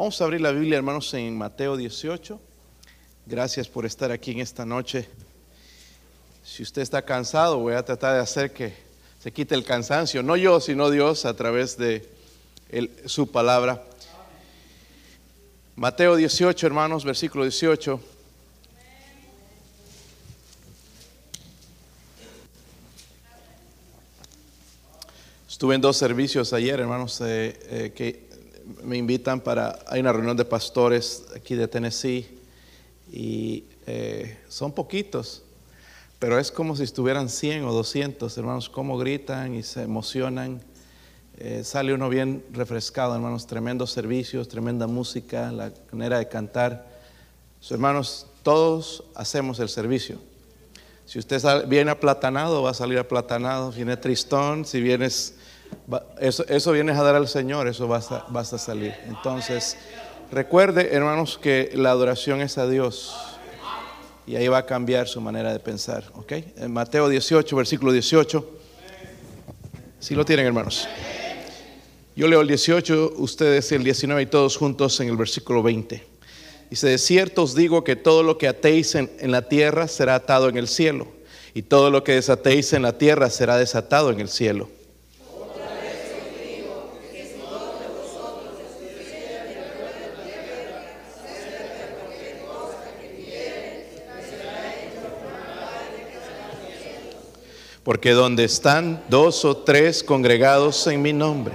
Vamos a abrir la Biblia, hermanos, en Mateo 18. Gracias por estar aquí en esta noche. Si usted está cansado, voy a tratar de hacer que se quite el cansancio. No yo, sino Dios a través de su palabra. Mateo 18, hermanos, versículo 18. Estuve en dos servicios ayer, hermanos, eh, eh, que me invitan para, hay una reunión de pastores aquí de Tennessee y eh, son poquitos, pero es como si estuvieran 100 o 200, hermanos, cómo gritan y se emocionan. sale uno bien refrescado, hermanos, tremendos servicios, tremenda música, la manera de cantar. hermanos, todos hacemos el servicio. Si usted viene aplatanado, va a salir aplatanado. Si viene tristón, si vienes eso, eso vienes a dar al Señor, eso vas a, vas a salir. Entonces, recuerde, hermanos, que la adoración es a Dios. Y ahí va a cambiar su manera de pensar. ¿Ok? En Mateo 18, versículo 18. Si lo tienen, hermanos. Yo leo el 18, ustedes el 19 y todos juntos en el versículo 20. Dice, de cierto os digo que todo lo que atéis en, en la tierra será atado en el cielo, y todo lo que desatéis en la tierra será desatado en el cielo. Porque donde están dos o tres congregados en mi nombre,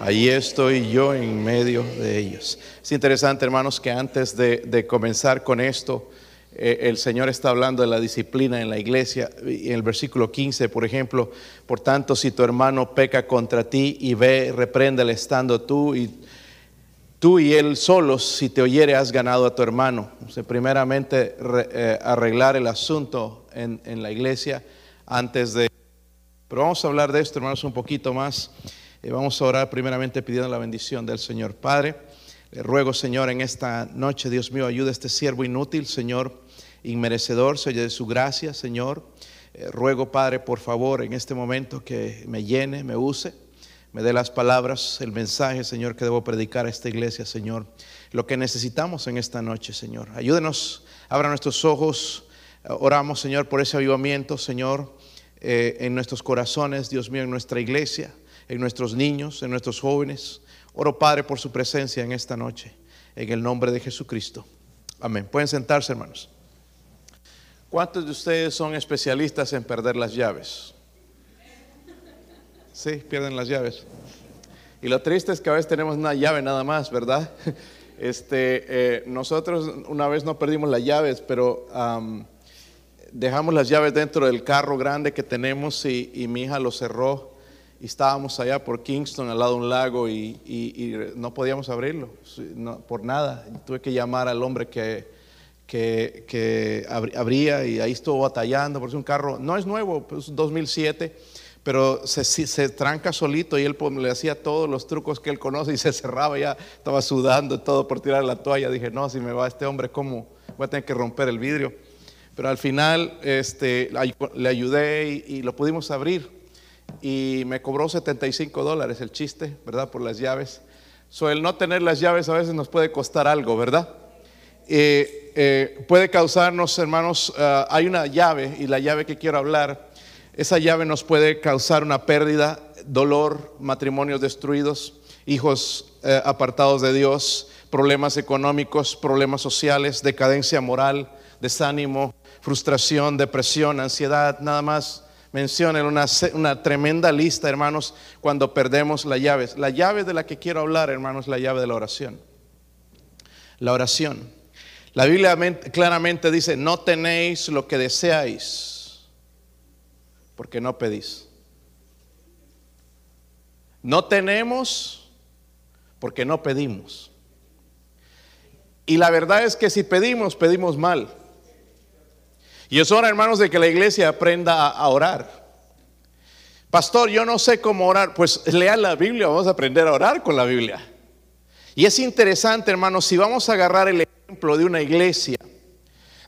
allí estoy yo en medio de ellos. Es interesante, hermanos, que antes de, comenzar con esto, eh, el Señor está hablando de la disciplina en la iglesia. En el versículo 15, por ejemplo, por tanto, si tu hermano peca contra ti y ve, repréndele estando tú y tú y él solos, si te oyere, has ganado a tu hermano. O primeramente, eh, arreglar el asunto en, en la iglesia antes de... Pero vamos a hablar de esto, hermanos, un poquito más. Eh, vamos a orar primeramente pidiendo la bendición del Señor. Padre, le ruego, Señor, en esta noche, Dios mío, ayuda a este siervo inútil, Señor, inmerecedor, Señor, de su gracia, Señor. Eh, ruego, Padre, por favor, en este momento que me llene, me use, me dé las palabras, el mensaje, Señor, que debo predicar a esta iglesia, Señor. Lo que necesitamos en esta noche, Señor. Ayúdenos, abra nuestros ojos. Oramos, Señor, por ese avivamiento, Señor eh, en nuestros corazones, Dios mío, en nuestra iglesia, en nuestros niños, en nuestros jóvenes. Oro, Padre, por su presencia en esta noche, en el nombre de Jesucristo. Amén. Pueden sentarse, hermanos. ¿Cuántos de ustedes son especialistas en perder las llaves? Sí, pierden las llaves. Y lo triste es que a veces tenemos una llave nada más, ¿verdad? Este, eh, nosotros una vez no perdimos las llaves, pero dejamos las llaves dentro del carro grande que tenemos y, mi hija lo cerró y estábamos allá por Kingston al lado de un lago y, no podíamos abrirlo por nada. Tuve que llamar al hombre que, que, abría y ahí estuvo batallando porque es un carro, no es nuevo, es 2007, pero se, se, tranca solito y él pues, le hacía todos los trucos que él conoce y se cerraba, ya estaba sudando todo por tirar la toalla. Dije, no, si me va este hombre, ¿cómo? Voy a tener que romper el vidrio. Pero al final este, le ayudé y, lo pudimos abrir. Y me cobró 75 dólares el chiste, ¿verdad? Por las llaves. So, el no tener las llaves a veces nos puede costar algo, ¿verdad? Eh, eh, puede causarnos, hermanos, ah, hay una llave y la llave que quiero hablar, esa llave nos puede causar una pérdida, dolor, matrimonios destruidos, hijos eh, apartados de Dios, problemas económicos, problemas sociales, decadencia moral, desánimo, frustración, depresión, ansiedad, nada más mencionen una, una, tremenda lista, hermanos, cuando perdemos las llaves. La llave de la que quiero hablar, hermanos, la llave de la oración. La oración. La Biblia claramente dice, no tenéis lo que deseáis, porque no pedís. No tenemos porque no pedimos. Y la verdad es que si pedimos, pedimos mal. Y es hora, hermanos, de que la iglesia aprenda a orar. Pastor, yo no sé cómo orar. Pues lea la Biblia, vamos a aprender a orar con la Biblia. Y es interesante, hermanos, si vamos a agarrar el ejemplo de una iglesia,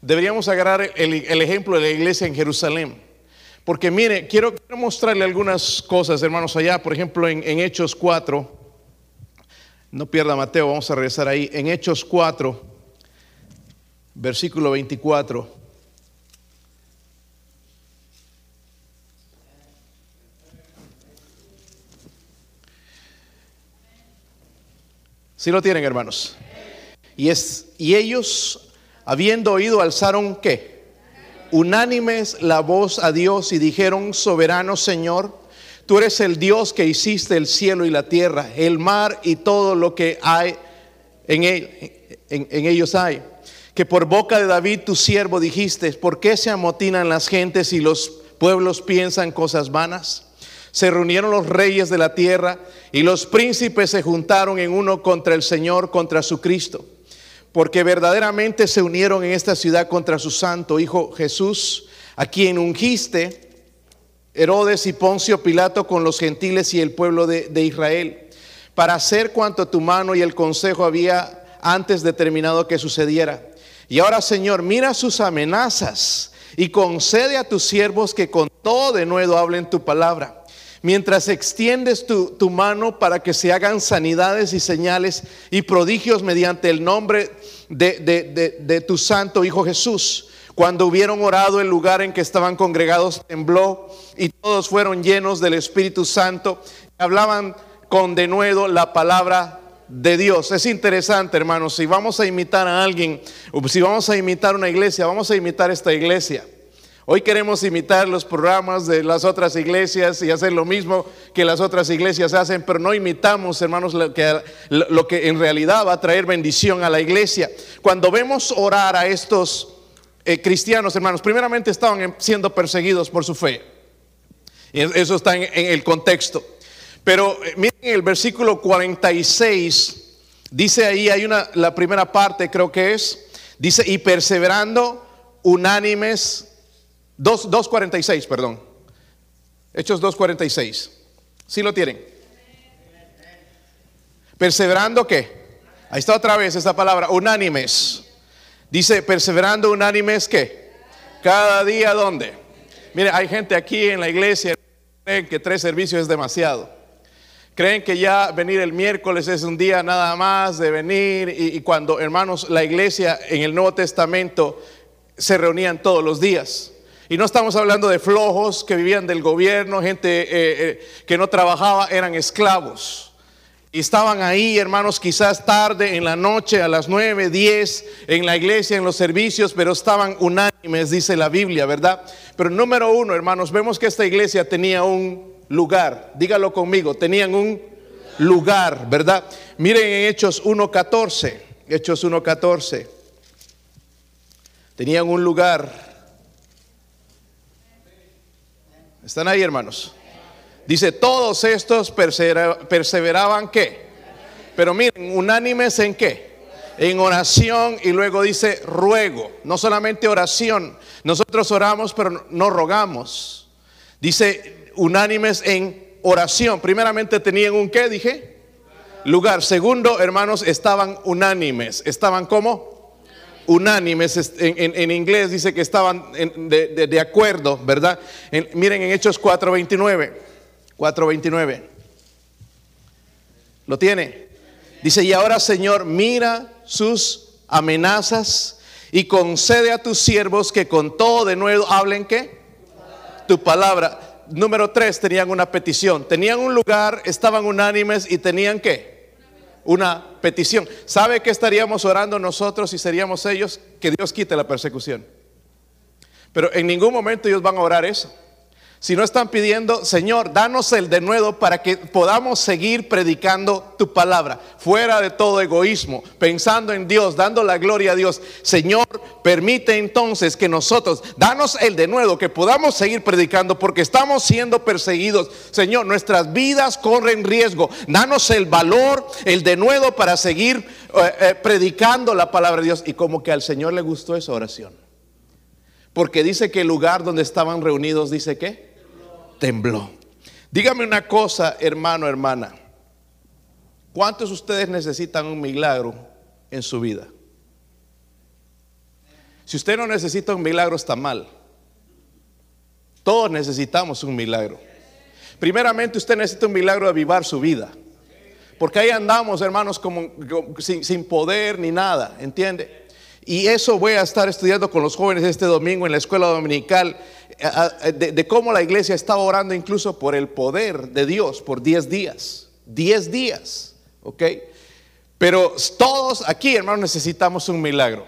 deberíamos agarrar el, ejemplo de la iglesia en Jerusalén. Porque mire, quiero, mostrarle algunas cosas, hermanos, allá, por ejemplo, en, en Hechos 4, No pierda Mateo, vamos a regresar ahí. En Hechos 4, versículo 24. Si lo tienen, hermanos. Y, es, y ellos, habiendo oído, alzaron qué? Unánimes la voz a Dios y dijeron, soberano Señor, tú eres el Dios que hiciste el cielo y la tierra, el mar y todo lo que hay en, en ellos hay. Que por boca de David tu siervo dijiste, ¿por qué se amotinan las gentes y los pueblos piensan cosas vanas? Se reunieron los reyes de la tierra y los príncipes se juntaron en uno contra el Señor, contra su Cristo, porque verdaderamente se unieron en esta ciudad contra su santo Hijo Jesús, a quien ungiste Herodes y Poncio Pilato con los gentiles y el pueblo de, de Israel, para hacer cuanto tu mano y el consejo había antes determinado que sucediera. Y ahora, Señor, mira sus amenazas y concede a tus siervos que con todo de nuevo hablen tu palabra mientras extiendes tu, mano para que se hagan sanidades y señales y prodigios mediante el nombre de, de tu santo Hijo Jesús. Cuando hubieron orado, el lugar en que estaban congregados tembló y todos fueron llenos del Espíritu Santo. Hablaban con denuedo la palabra de Dios. Es interesante, hermanos, si vamos a imitar a alguien, si vamos a imitar una iglesia, vamos a imitar esta iglesia. Hoy queremos imitar los programas de las otras iglesias y hacer lo mismo que las otras iglesias hacen, pero no imitamos, hermanos, lo que, en realidad va a traer bendición a la iglesia. Cuando vemos orar a estos eh, cristianos, hermanos, primeramente estaban siendo perseguidos por su fe. Eso está en, el contexto. Pero eh, miren el versículo 46, dice ahí, hay una, la primera parte creo que es, dice, y perseverando unánimes 2.46, perdón. Hechos 2.46. ¿Sí lo tienen? Perseverando qué? Ahí está otra vez esa palabra, unánimes. Dice, perseverando unánimes qué? Cada día dónde? Mire, hay gente aquí en la iglesia que creen que tres servicios es demasiado. Creen que ya venir el miércoles es un día nada más de venir y cuando hermanos la iglesia en el Nuevo Testamento se reunían todos los días. Y no estamos hablando de flojos que vivían del gobierno, gente eh, eh, que no trabajaba, eran esclavos. Y estaban ahí, hermanos, quizás tarde en la noche, a las nueve, diez, en la iglesia, en los servicios, pero estaban unánimes, dice la Biblia, ¿verdad? Pero número uno, hermanos, vemos que esta iglesia tenía un lugar, dígalo conmigo, tenían un lugar, ¿verdad? Miren en Hechos 1.14, Hechos 1.14, tenían un lugar ¿Están ahí, hermanos? Dice, todos estos perseveraban qué? Pero miren, unánimes en qué? En oración y luego dice ruego. No solamente oración. Nosotros oramos, pero no rogamos. Dice unánimes en oración. Primeramente tenían un qué, dije. Lugar. Segundo, hermanos, estaban unánimes. ¿Estaban como? Unánimes, en, inglés dice que estaban de, acuerdo, ¿verdad? miren en Hechos 4.29, 4.29. ¿Lo tiene? Dice, y ahora Señor, mira sus amenazas y concede a tus siervos que con todo de nuevo hablen qué? Tu palabra. Número tres, tenían una petición. Tenían un lugar, estaban unánimes y tenían qué? Una petición. ¿Sabe que estaríamos orando nosotros y seríamos ellos? Que Dios quite la persecución. Pero en ningún momento ellos van a orar eso. Si no están pidiendo, Señor, danos el de nuevo para que podamos seguir predicando tu palabra, fuera de todo egoísmo, pensando en Dios, dando la gloria a Dios. Señor, permite entonces que nosotros, danos el de nuevo, que podamos seguir predicando porque estamos siendo perseguidos. Señor, nuestras vidas corren riesgo. Danos el valor, el de nuevo para seguir eh, eh, predicando la palabra de Dios. Y como que al Señor le gustó esa oración. Porque dice que el lugar donde estaban reunidos, dice que tembló. Dígame una cosa, hermano, hermana. ¿Cuántos de ustedes necesitan un milagro en su vida? Si usted no necesita un milagro, está mal. Todos necesitamos un milagro. Primeramente, usted necesita un milagro de avivar su vida. Porque ahí andamos, hermanos, como, sin, sin poder ni nada, ¿entiende? Y eso voy a estar estudiando con los jóvenes este domingo en la escuela dominical, eh, de, de cómo la iglesia estaba orando incluso por el poder de Dios por 10 días. 10 días, ¿ok? Pero todos aquí, hermanos, necesitamos un milagro.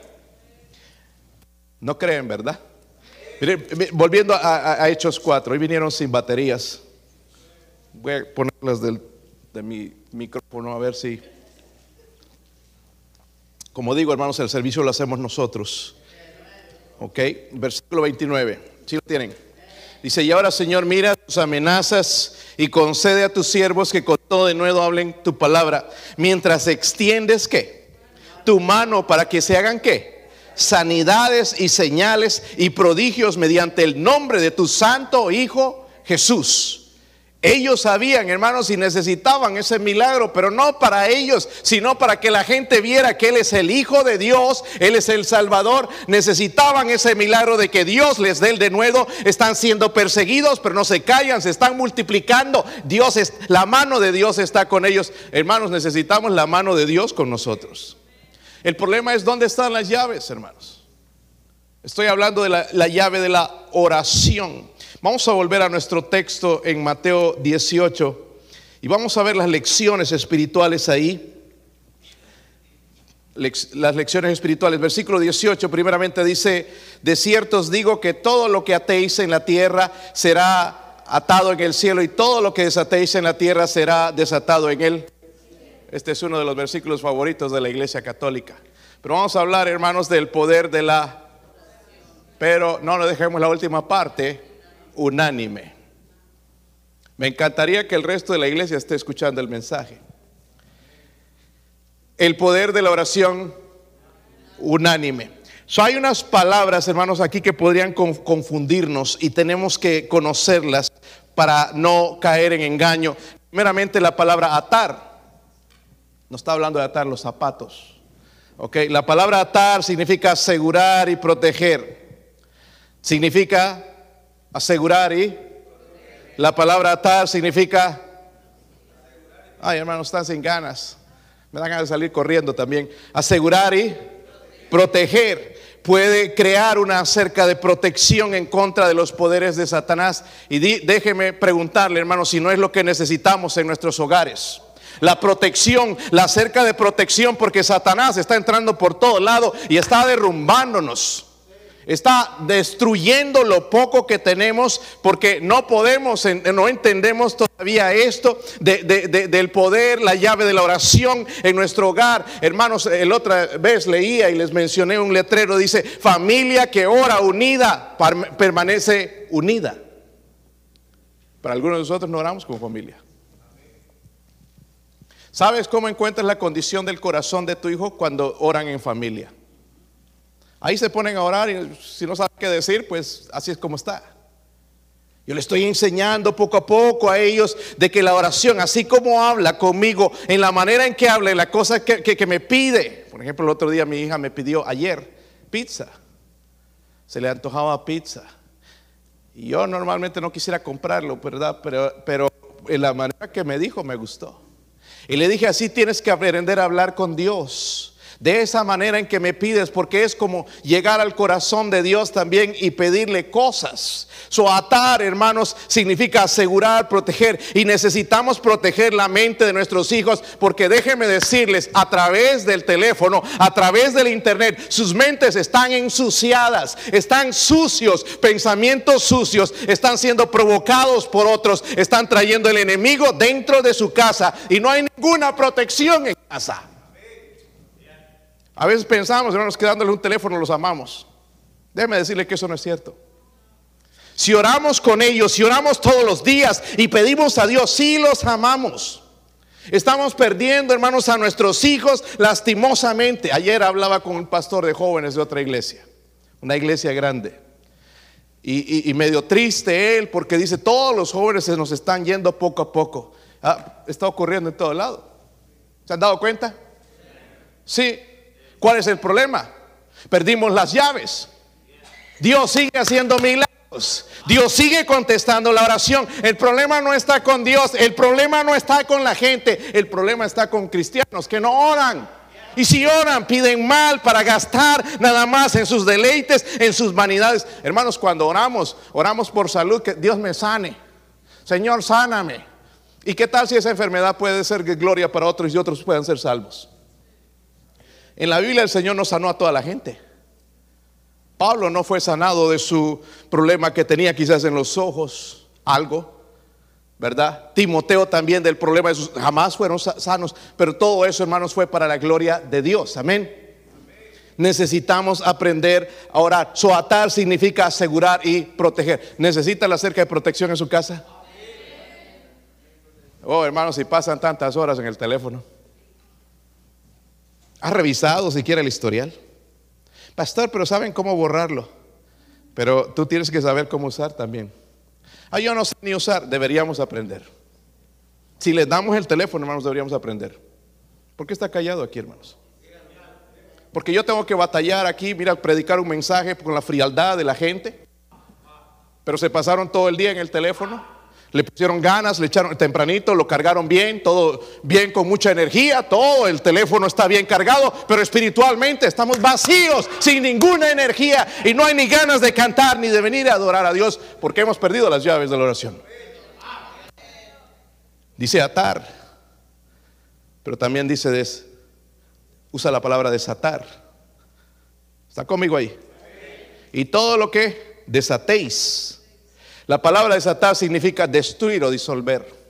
No creen, ¿verdad? volviendo a, Hechos 4, hoy vinieron sin baterías. Voy a ponerlas de mi micrófono a ver si... Como digo, hermanos, el servicio lo hacemos nosotros. Ok, versículo 29. ¿Sí lo tienen? Dice, y ahora Señor, mira tus amenazas y concede a tus siervos que con todo de nuevo hablen tu palabra, mientras extiendes qué? Tu mano para que se hagan qué? Sanidades y señales y prodigios mediante el nombre de tu santo Hijo Jesús. Ellos sabían, hermanos, y necesitaban ese milagro, pero no para ellos, sino para que la gente viera que Él es el Hijo de Dios, Él es el Salvador. Necesitaban ese milagro de que Dios les dé el de nuevo. Están siendo perseguidos, pero no se callan, se están multiplicando. Dios es, la mano de Dios está con ellos. Hermanos, necesitamos la mano de Dios con nosotros. El problema es dónde están las llaves, hermanos. Estoy hablando de la llave de la oración. Vamos a volver a nuestro texto en Mateo 18 y vamos a ver las lecciones espirituales ahí. las lecciones espirituales. Versículo 18 primeramente dice, de cierto os digo que todo lo que atéis en la tierra será atado en el cielo y todo lo que desatéis en la tierra será desatado en él. Este es uno de los versículos favoritos de la iglesia católica. Pero vamos a hablar, hermanos, del poder de la... Pero no nos dejemos la última parte unánime. Me encantaría que el resto de la iglesia esté escuchando el mensaje. El poder de la oración unánime. hay unas palabras, hermanos, aquí que podrían confundirnos y tenemos que conocerlas para no caer en engaño. Primeramente la palabra atar. No está hablando de atar los zapatos. Ok, la palabra atar significa asegurar y proteger. Significa asegurar y la palabra atar significa, ay hermano, están sin ganas, me dan ganas de salir corriendo también, asegurar y proteger. Puede crear una cerca de protección en contra de los poderes de Satanás. Y déjeme preguntarle, hermano, si no es lo que necesitamos en nuestros hogares la protección, la cerca de protección, porque Satanás está entrando por todo lado y está derrumbándonos. Está destruyendo lo poco que tenemos porque no podemos, no entendemos todavía esto del poder, la llave de la oración en nuestro hogar. Hermanos, el otra vez leía y les mencioné un letrero, dice, familia que ora unida permanece unida. Para algunos de nosotros no oramos como familia. ¿Sabes cómo encuentras la condición del corazón de tu hijo cuando oran en familia? Ahí se ponen a orar y si no saben qué decir, pues así es como está. Yo le estoy enseñando poco a poco a ellos de que la oración, así como habla conmigo, en la manera en que habla, en la cosa que, me pide. Por ejemplo, el otro día mi hija me pidió ayer pizza. Se le antojaba pizza. Y yo normalmente no quisiera comprarlo, ¿verdad? Pero, pero en la manera que me dijo me gustó. Y le dije, así tienes que aprender a hablar con Dios de esa manera en que me pides, porque es como llegar al corazón de Dios también y pedirle cosas. So atar, hermanos, significa asegurar, proteger. Y necesitamos proteger la mente de nuestros hijos, porque déjenme decirles, a través del teléfono, a través del internet, sus mentes están ensuciadas, están sucios, pensamientos sucios, están siendo provocados por otros, están trayendo el enemigo dentro de su casa y no hay ninguna protección en casa. A veces pensamos, hermanos, que dándole un teléfono los amamos. Déjeme decirle que eso no es cierto. Si oramos con ellos, si oramos todos los días y pedimos a Dios, sí los amamos. Estamos perdiendo, hermanos, a nuestros hijos lastimosamente. Ayer hablaba con un pastor de jóvenes de otra iglesia, una iglesia grande. Y, medio triste él porque dice, todos los jóvenes se nos están yendo poco a poco. Ah, está ocurriendo en todo lado. ¿Se han dado cuenta? Sí, ¿Cuál es el problema? Perdimos las llaves. Dios sigue haciendo milagros, Dios sigue contestando la oración. El problema no está con Dios, el problema no está con la gente, el problema está con cristianos que no oran. Y si oran, piden mal para gastar nada más en sus deleites, en sus vanidades. Hermanos, cuando oramos, oramos por salud, que Dios me sane. Señor, sáname. ¿Y qué tal si esa enfermedad puede ser gloria para otros y otros puedan ser salvos? En la Biblia el Señor no sanó a toda la gente. Pablo no fue sanado de su problema que tenía quizás en los ojos, algo, ¿verdad? Timoteo también del problema de sus, jamás fueron sanos, pero todo eso, hermanos, fue para la gloria de Dios. Amén. Necesitamos aprender a orar. Soatar significa asegurar y proteger. ¿Necesita la cerca de protección en su casa? Oh, hermanos, si pasan tantas horas en el teléfono. ¿Ha revisado siquiera el historial? Pastor, pero saben cómo borrarlo. Pero tú tienes que saber cómo usar también. Ah, yo no sé ni usar, deberíamos aprender. Si les damos el teléfono, hermanos, deberíamos aprender. ¿Por qué está callado aquí, hermanos? Porque yo tengo que batallar aquí, mira, predicar un mensaje con la frialdad de la gente. Pero se pasaron todo el día en el teléfono. Le pusieron ganas, le echaron tempranito, lo cargaron bien, todo bien con mucha energía, todo el teléfono está bien cargado, pero espiritualmente estamos vacíos, sin ninguna energía y no hay ni ganas de cantar ni de venir a adorar a Dios porque hemos perdido las llaves de la oración. Dice atar, pero también dice des, usa la palabra desatar. ¿Está conmigo ahí? Y todo lo que desatéis la palabra desatar significa destruir o disolver.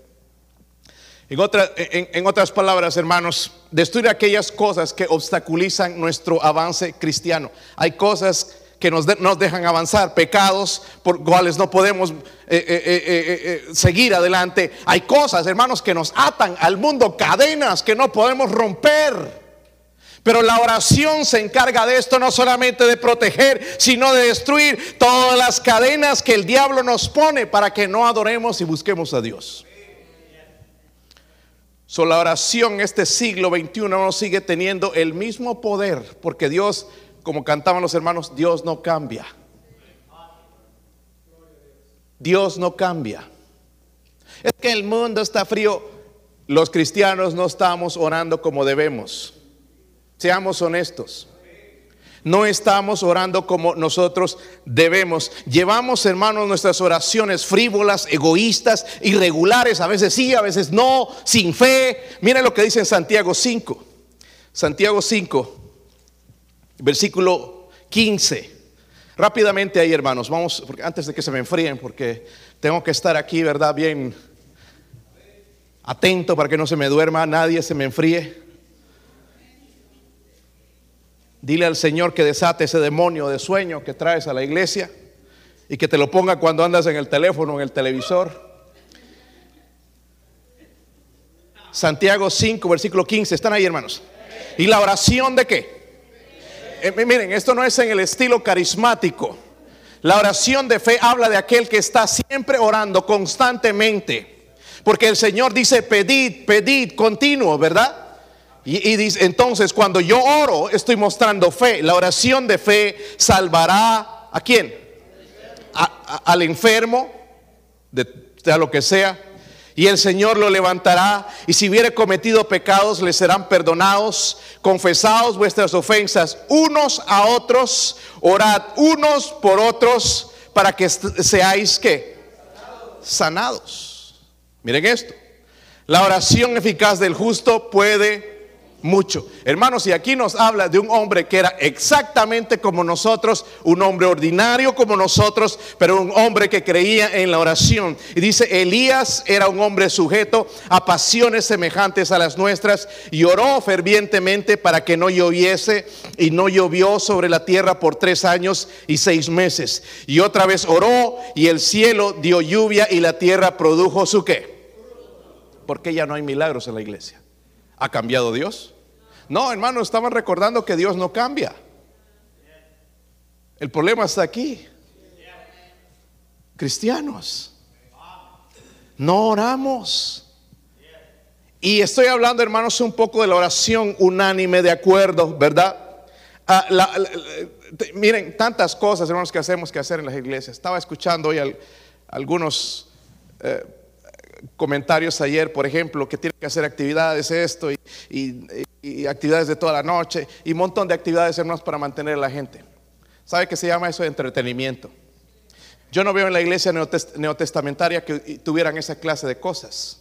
En, en, otras palabras, hermanos, destruir aquellas cosas que obstaculizan nuestro avance cristiano. Hay cosas que nos, nos dejan avanzar, pecados por cuales no podemos eh, eh, eh, seguir adelante. Hay cosas, hermanos, que nos atan al mundo, cadenas que no podemos romper. Pero la oración se encarga de esto, no solamente de proteger, sino de destruir todas las cadenas que el diablo nos pone para que no adoremos y busquemos a Dios. So, la oración este siglo XXI no sigue teniendo el mismo poder, porque Dios, como cantaban los hermanos, Dios no cambia. Dios no cambia. Es que el mundo está frío. Los cristianos no estamos orando como debemos. Seamos honestos. No estamos orando como nosotros debemos. Llevamos, hermanos, nuestras oraciones frívolas, egoístas, irregulares, a veces sí, a veces no, sin fe. Miren lo que dice en Santiago 5. Santiago 5, versículo 15. Rápidamente ahí, hermanos, vamos, antes de que se me enfríen, porque tengo que estar aquí, ¿verdad? Bien atento para que no se me duerma, nadie se me enfríe. Dile al Señor que desate ese demonio de sueño que traes a la iglesia y que te lo ponga cuando andas en el teléfono, en el televisor. Santiago 5, versículo 15. ¿Están ahí, hermanos? ¿Y la oración de qué? Eh, miren, esto no es en el estilo carismático. La oración de fe habla de aquel que está siempre orando constantemente. Porque el Señor dice, pedid, pedid, continuo, ¿verdad? Y, dice, entonces cuando yo oro, estoy mostrando fe. La oración de fe salvará a quién? al enfermo, de, de lo que sea. Y el Señor lo levantará. Y si hubiere cometido pecados, le serán perdonados. Confesaos vuestras ofensas unos a otros. Orad unos por otros para que seáis que sanados. Miren esto. La oración eficaz del justo puede mucho. Hermanos, y aquí nos habla de un hombre que era exactamente como nosotros, un hombre ordinario como nosotros, pero un hombre que creía en la oración. Y dice, Elías era un hombre sujeto a pasiones semejantes a las nuestras y oró fervientemente para que no lloviese y no llovió sobre la tierra por tres años y seis meses. Y otra vez oró y el cielo dio lluvia y la tierra produjo su qué. Porque ya no hay milagros en la iglesia. ¿Ha cambiado Dios? No, hermano, estaban recordando que Dios no cambia. El problema está aquí. Cristianos, no oramos. Y estoy hablando, hermanos, un poco de la oración unánime, de acuerdo, ¿verdad? Ah, miren, tantas cosas, hermanos, que hacemos que hacer en las iglesias. Estaba escuchando hoy al- algunos eh, comentarios ayer, por ejemplo, que tienen que hacer actividades, esto, y, actividades de toda la noche, y un montón de actividades, hermanos, para mantener a la gente. ¿Sabe qué se llama eso? Entretenimiento. Yo no veo en la iglesia neotest- neotestamentaria que tuvieran esa clase de cosas.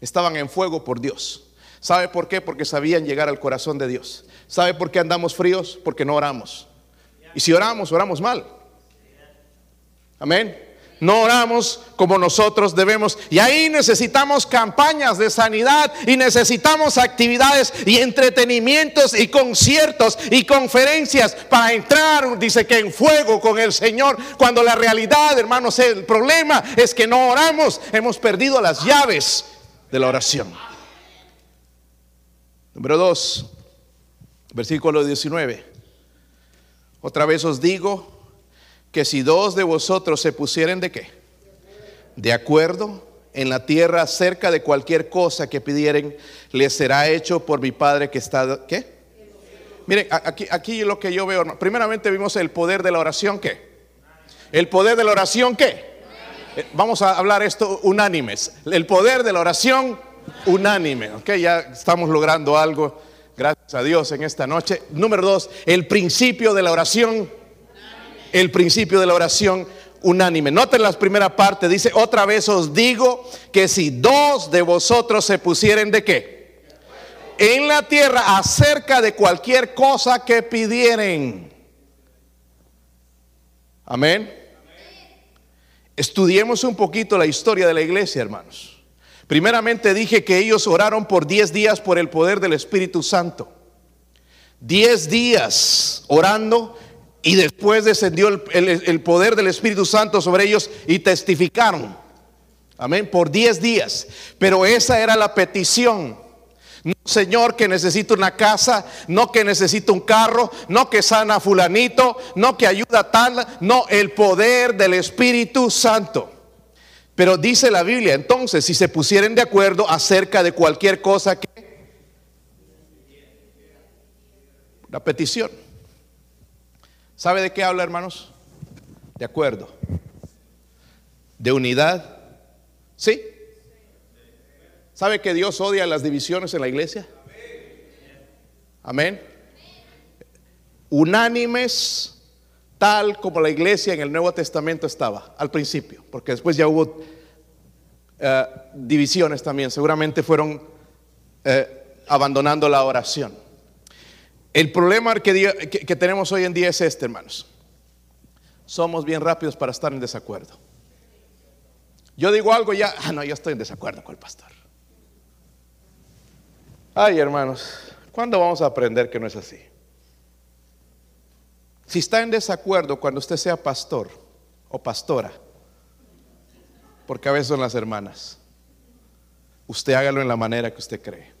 Estaban en fuego por Dios. ¿Sabe por qué? Porque sabían llegar al corazón de Dios. ¿Sabe por qué andamos fríos? Porque no oramos. Y si oramos, oramos mal. Amén. No oramos como nosotros debemos. Y ahí necesitamos campañas de sanidad y necesitamos actividades y entretenimientos y conciertos y conferencias para entrar, dice que en fuego con el Señor. Cuando la realidad, hermanos, el problema es que no oramos. Hemos perdido las llaves de la oración. Número 2, versículo 19. Otra vez os digo que si dos de vosotros se pusieren de qué? De acuerdo en la tierra acerca de cualquier cosa que pidieren, les será hecho por mi Padre que está, ¿qué? Miren, aquí, aquí lo que yo veo, primeramente vimos el poder de la oración, ¿qué? El poder de la oración, ¿qué? Eh, Vamos a hablar esto unánimes. El poder de la oración unánime, ¿ok? Ya estamos logrando algo, gracias a Dios, en esta noche. Número dos, el principio de la oración el principio de la oración unánime. Noten la primera parte, dice, otra vez os digo que si dos de vosotros se pusieren de qué? En la tierra acerca de cualquier cosa que pidieren. Amén. Estudiemos un poquito la historia de la iglesia, hermanos. Primeramente dije que ellos oraron por 10 días por el poder del Espíritu Santo. 10 días orando y después descendió el, poder del Espíritu Santo sobre ellos y testificaron. Amén, por 10 días. Pero esa era la petición. No, Señor, que necesito una casa, no que necesito un carro, no que sana a fulanito, no que ayuda a tal, no, el poder del Espíritu Santo. Pero dice la Biblia, entonces, si se pusieren de acuerdo acerca de cualquier cosa que... La petición. ¿Sabe de qué habla, hermanos? De acuerdo. De unidad. ¿Sí? ¿Sabe que Dios odia las divisiones en la iglesia? Amén. Unánimes, tal como la iglesia en el Nuevo Testamento estaba al principio, porque después ya hubo eh, divisiones también, seguramente fueron eh, abandonando la oración. El problema que, tenemos hoy en día es este, hermanos. Somos bien rápidos para estar en desacuerdo. Yo digo algo ya, ah, no, yo estoy en desacuerdo con el pastor. Ay, hermanos, ¿cuándo vamos a aprender que no es así? Si está en desacuerdo cuando usted sea pastor o pastora, porque a veces son las hermanas, usted hágalo en la manera que usted cree.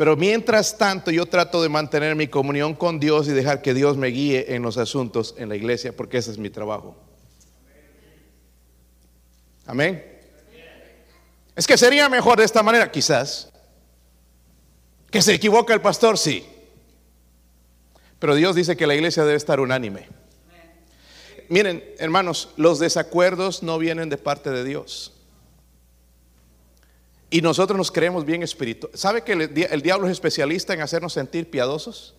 Pero mientras tanto yo trato de mantener mi comunión con Dios y dejar que Dios me guíe en los asuntos en la iglesia, porque ese es mi trabajo. Amén. Es que sería mejor de esta manera, quizás. Que se equivoca el pastor, sí. Pero Dios dice que la iglesia debe estar unánime. Miren, hermanos, los desacuerdos no vienen de parte de Dios. Y nosotros nos creemos bien espirituales. ¿Sabe que el, di- el diablo es especialista en hacernos sentir piadosos?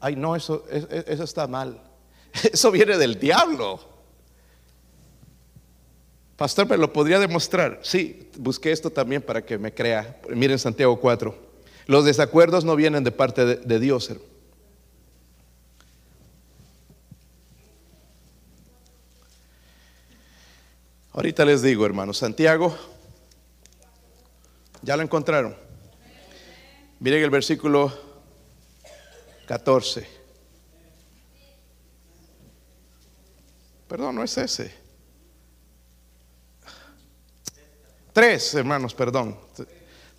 Ay, no, eso, es- es- eso está mal. Eso viene del diablo. Pastor, ¿me lo podría demostrar? Sí, busqué esto también para que me crea. Miren Santiago 4. Los desacuerdos no vienen de parte de, de Dios. Ahorita les digo, hermanos, Santiago, ¿ya lo encontraron? Miren el versículo 14. Perdón, no es ese. Tres, hermanos, perdón.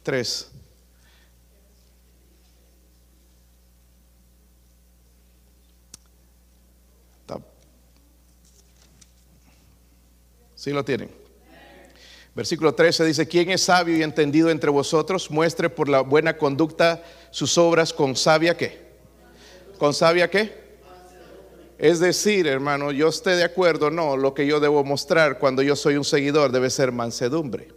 Tres. Sí lo tienen. Versículo 13 dice, ¿quién es sabio y entendido entre vosotros? Muestre por la buena conducta sus obras con sabia qué? ¿Con sabia qué? Es decir, hermano, yo esté de acuerdo, no, lo que yo debo mostrar cuando yo soy un seguidor debe ser mansedumbre.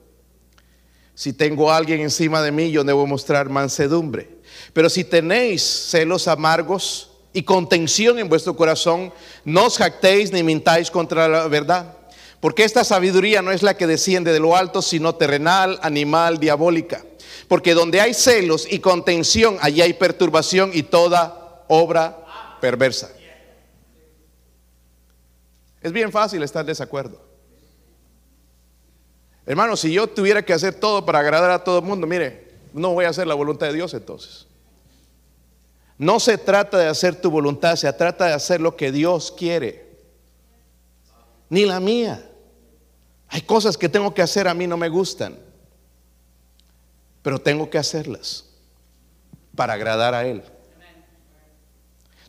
Si tengo alguien encima de mí, yo debo mostrar mansedumbre. Pero si tenéis celos amargos y contención en vuestro corazón, no os jactéis ni mintáis contra la verdad. Porque esta sabiduría no es la que desciende de lo alto, sino terrenal, animal, diabólica. Porque donde hay celos y contención, allí hay perturbación y toda obra perversa. Es bien fácil estar en desacuerdo. Hermano, si yo tuviera que hacer todo para agradar a todo el mundo, mire, no voy a hacer la voluntad de Dios entonces. No se trata de hacer tu voluntad, se trata de hacer lo que Dios quiere. Ni la mía. Hay cosas que tengo que hacer, a mí no me gustan. Pero tengo que hacerlas para agradar a Él.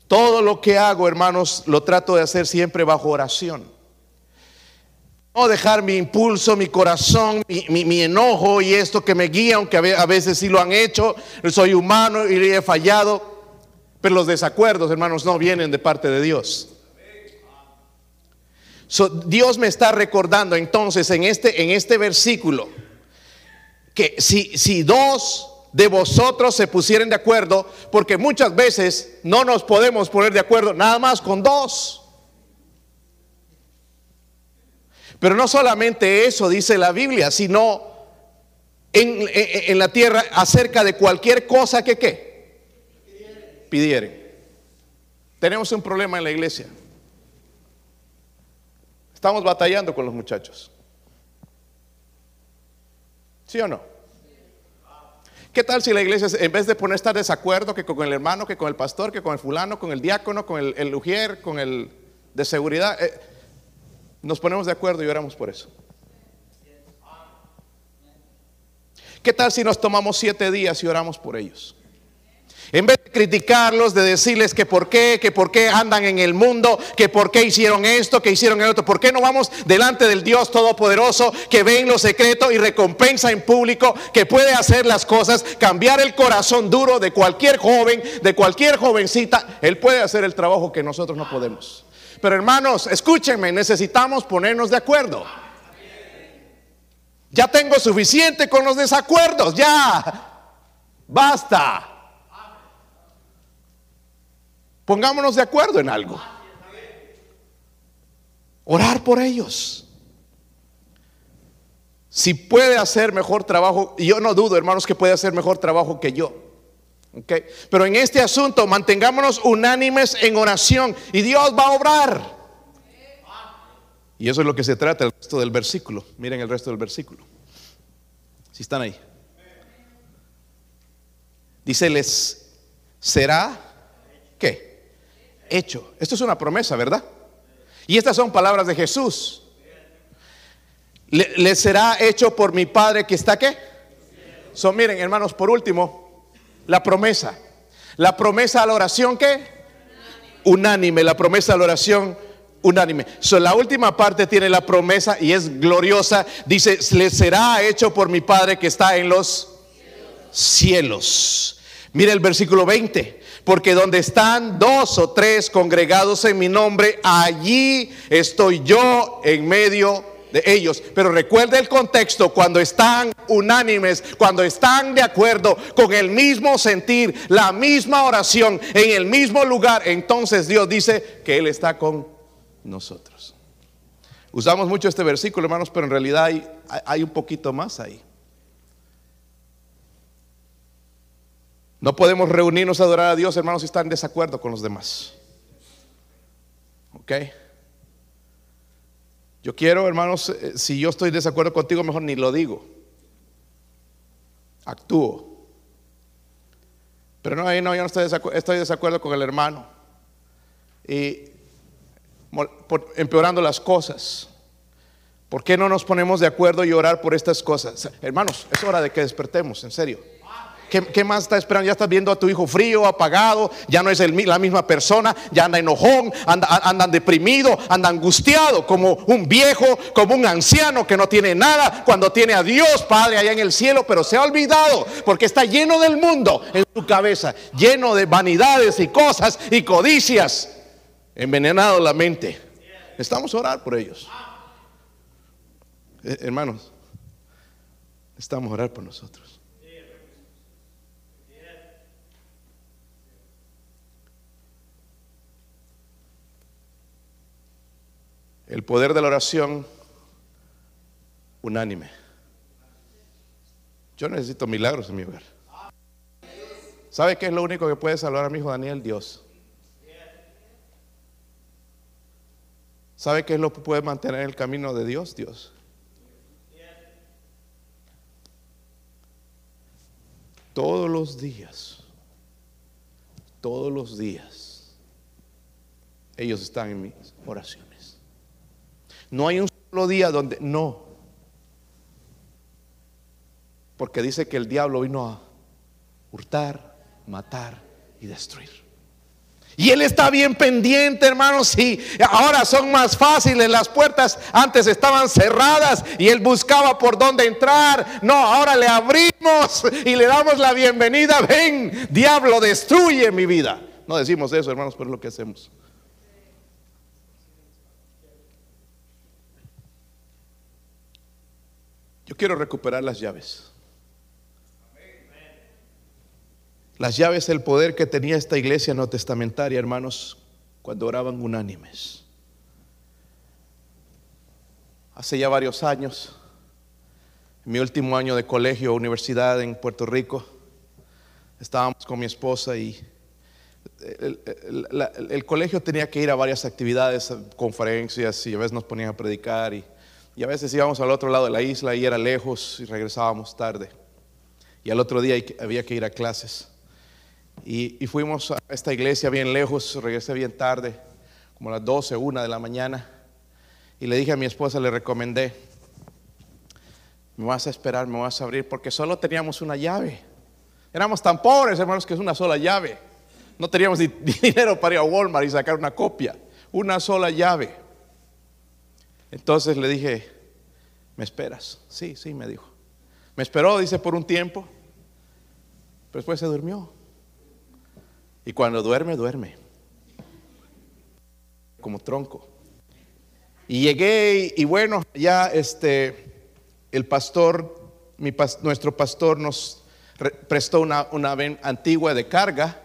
Todo lo que hago, hermanos, lo trato de hacer siempre bajo oración. No dejar mi impulso, mi corazón, mi, enojo y esto que me guía, aunque a veces sí lo han hecho, soy humano y he fallado, pero los desacuerdos, hermanos, no vienen de parte de Dios. Dios me está recordando entonces en este, en este versículo que si, si dos de vosotros se pusieren de acuerdo, porque muchas veces no nos podemos poner de acuerdo nada más con dos. Pero no solamente eso dice la Biblia, sino en, en, la tierra acerca de cualquier cosa que qué pidieren. Tenemos un problema en la iglesia. Estamos batallando con los muchachos. ¿Sí o no? ¿Qué tal si la iglesia, en vez de poner estar desacuerdo que con el hermano, que con el pastor, que con el fulano, con el diácono, con el, el ujier, con el de seguridad, eh, nos ponemos de acuerdo y oramos por eso? ¿Qué tal si nos tomamos siete días y oramos por ellos? En vez de criticarlos, de decirles que por qué, que por qué andan en el mundo, que por qué hicieron esto, que hicieron el otro, ¿por qué no vamos delante del Dios Todopoderoso que ve en lo secreto y recompensa en público, que puede hacer las cosas, cambiar el corazón duro de cualquier joven, de cualquier jovencita? Él puede hacer el trabajo que nosotros no podemos. Pero hermanos, escúchenme, necesitamos ponernos de acuerdo. Ya tengo suficiente con los desacuerdos, ya. Basta. Pongámonos de acuerdo en algo. Orar por ellos. Si puede hacer mejor trabajo, yo no dudo, hermanos, que puede hacer mejor trabajo que yo. Pero en este asunto mantengámonos unánimes en oración y Dios va a obrar. Y eso es lo que se trata el resto del versículo. Miren el resto del versículo. Si están ahí. Dice, les será. Hecho. Esto es una promesa, ¿verdad? Y estas son palabras de Jesús. Le, será hecho por mi Padre que está qué. Son, miren, hermanos, por último, la promesa. La promesa a la oración ¿qué? Unánime. La promesa a la oración unánime. So, la última parte tiene la promesa y es gloriosa. Dice, le será hecho por mi Padre que está en los cielos. Mire el versículo 20. Porque donde están dos o tres congregados en mi nombre, allí estoy yo en medio de ellos. Pero recuerde el contexto, cuando están unánimes, cuando están de acuerdo con el mismo sentir, la misma oración, en el mismo lugar, entonces Dios dice que Él está con nosotros. Usamos mucho este versículo, hermanos, pero en realidad hay, hay un poquito más ahí. No podemos reunirnos a adorar a Dios, hermanos, si están en desacuerdo con los demás. ¿Ok? Yo quiero, hermanos, eh, si yo estoy desacuerdo contigo, mejor ni lo digo. Actúo. Pero no, ahí no, yo no estoy, desacuerdo, estoy desacuerdo con el hermano. Y empeorando las cosas. ¿Por qué no nos ponemos de acuerdo y orar por estas cosas? Hermanos, es hora de que despertemos, en serio. ¿Qué, más está esperando? Ya estás viendo a tu hijo frío, apagado, ya no es la misma persona, ya anda enojón, anda, andan deprimido, anda angustiado, como un viejo, como un anciano que no tiene nada, cuando tiene a Dios Padre allá en el cielo, pero se ha olvidado porque está lleno del mundo en su cabeza, lleno de vanidades y cosas y codicias, envenenado la mente. Estamos a orar por ellos. Eh, hermanos, estamos a orar por nosotros. El poder de la oración unánime. Yo necesito milagros en mi hogar. ¿Sabe qué es lo único que puede salvar a mi hijo Daniel? Dios. ¿Sabe qué es lo que puede mantener el camino de Dios? Dios. Todos los días, todos los días, ellos están en mis oraciones. No hay un solo día donde no. Porque dice que el diablo vino a hurtar, matar y destruir. Y él está bien pendiente, hermanos. Y ahora son más fáciles las puertas. Antes estaban cerradas y él buscaba por dónde entrar. No, ahora le abrimos y le damos la bienvenida. Ven, diablo, destruye mi vida. No decimos eso, hermanos, pero es lo que hacemos. Yo quiero recuperar las llaves. Las llaves, el poder que tenía esta iglesia no testamentaria, hermanos, cuando oraban unánimes. Hace ya varios años, en mi último año de colegio o universidad en Puerto Rico, estábamos con mi esposa y el, colegio tenía que ir a varias actividades, conferencias y a veces nos ponían a predicar y y a veces íbamos al otro lado de la isla y era lejos y regresábamos tarde. Y al otro día había que ir a clases. Y, fuimos a esta iglesia bien lejos, regresé bien tarde, como a las 12, 1 de la mañana. Y le dije a mi esposa, le recomendé, me vas a esperar, me vas a abrir, porque solo teníamos una llave. Éramos tan pobres, hermanos, que es una sola llave. No teníamos dinero para ir a Walmart y sacar una copia. Una sola llave. Entonces le dije, ¿me esperas? Sí, sí, me dijo. Me esperó, dice, por un tiempo, pero después se durmió. Y cuando duerme, duerme. Como tronco. Y llegué y, bueno, ya este, el pastor, nuestro pastor nos prestó una, una antigua de carga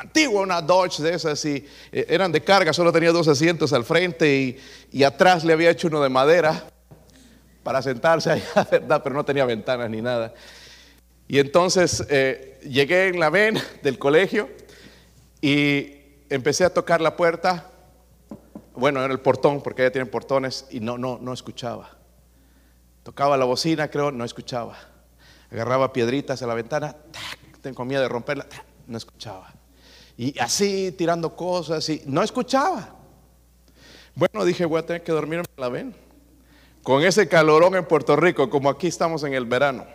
antigua, una Dodge de esas, y eh, eran de carga, solo tenía dos asientos al frente y, atrás le había hecho uno de madera para sentarse allá, ¿verdad? Pero no tenía ventanas ni nada. Y entonces eh, llegué en la ven del colegio y empecé a tocar la puerta. Bueno, era el portón, porque ya tienen portones, y no, no, no escuchaba. Tocaba la bocina, creo, no escuchaba. Agarraba piedritas a la ventana, tengo miedo de romperla, no escuchaba y así tirando cosas y no escuchaba. Bueno, dije, voy a tener que dormirme en la ven. Con ese calorón en Puerto Rico, como aquí estamos en el verano.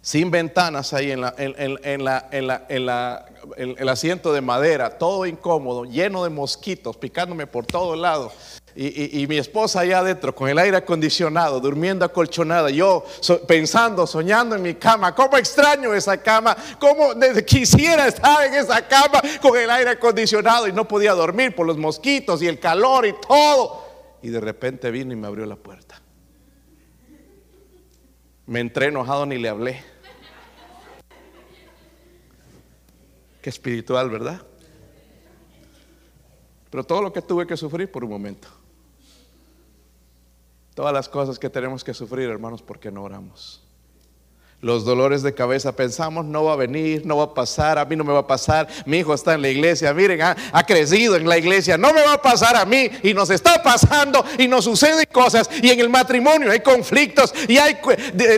Sin ventanas ahí en, la, en, la, en el asiento de madera, todo incómodo, lleno de mosquitos, picándome por todos lados. Y, mi esposa allá adentro con el aire acondicionado, durmiendo acolchonada, yo pensando, soñando en mi cama, cómo extraño esa cama, cómo quisiera estar en esa cama con el aire acondicionado y no podía dormir por los mosquitos y el calor y todo. Y de repente vino y me abrió la puerta. Me entré enojado ni le hablé. Qué espiritual, ¿verdad? Pero todo lo que tuve que sufrir por un momento. Todas las cosas que tenemos que sufrir, hermanos, porque no oramos los dolores de cabeza. Pensamos, no va a venir, no va a pasar, a mí no me va a pasar, mi hijo está en la iglesia, miren, ha, crecido en la iglesia, no me va a pasar a mí y nos está pasando y nos suceden cosas y en el matrimonio hay conflictos y hay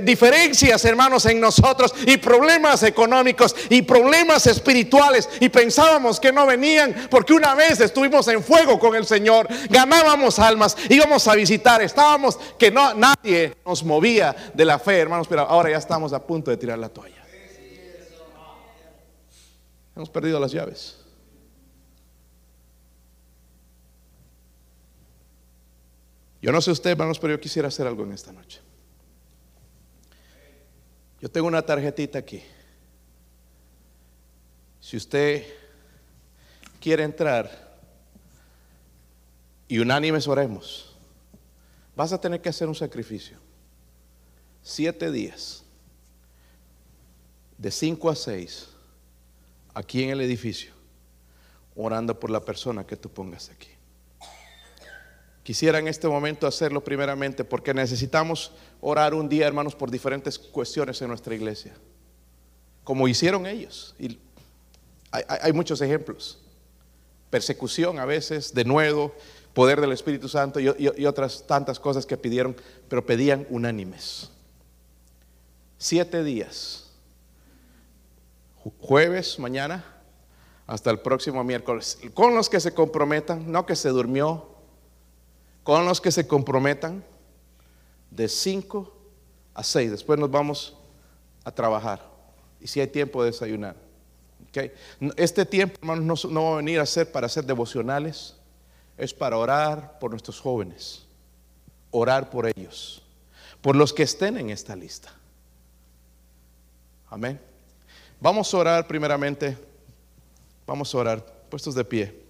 diferencias, hermanos, en nosotros y problemas económicos y problemas espirituales y pensábamos que no venían porque una vez estuvimos en fuego con el Señor, ganábamos almas, íbamos a visitar, estábamos que no nadie nos movía de la fe, hermanos, pero ahora ya estamos a punto de tirar la toalla. Hemos perdido las llaves. Yo no sé usted, hermanos, pero yo quisiera hacer algo en esta noche. Yo tengo una tarjetita aquí. Si usted quiere entrar y unánimes oremos, vas a tener que hacer un sacrificio. Siete días, de cinco a seis, aquí en el edificio, orando por la persona que tú pongas aquí. Quisiera en este momento hacerlo primeramente porque necesitamos orar un día, hermanos, por diferentes cuestiones en nuestra iglesia, como hicieron ellos. Y hay, muchos ejemplos. Persecución a veces, de nuevo, poder del Espíritu Santo y otras tantas cosas que pidieron, pero pedían unánimes. Siete días. Jueves, mañana, hasta el próximo miércoles. Con los que se comprometan, no que se durmió, con los que se comprometan de cinco a seis. Después nos vamos a trabajar. Y si hay tiempo de desayunar. Este tiempo, hermanos, no, va a venir a ser para ser devocionales, es para orar por nuestros jóvenes, orar por ellos, por los que estén en esta lista. Amén. Vamos a orar primeramente, vamos a orar, puestos de pie.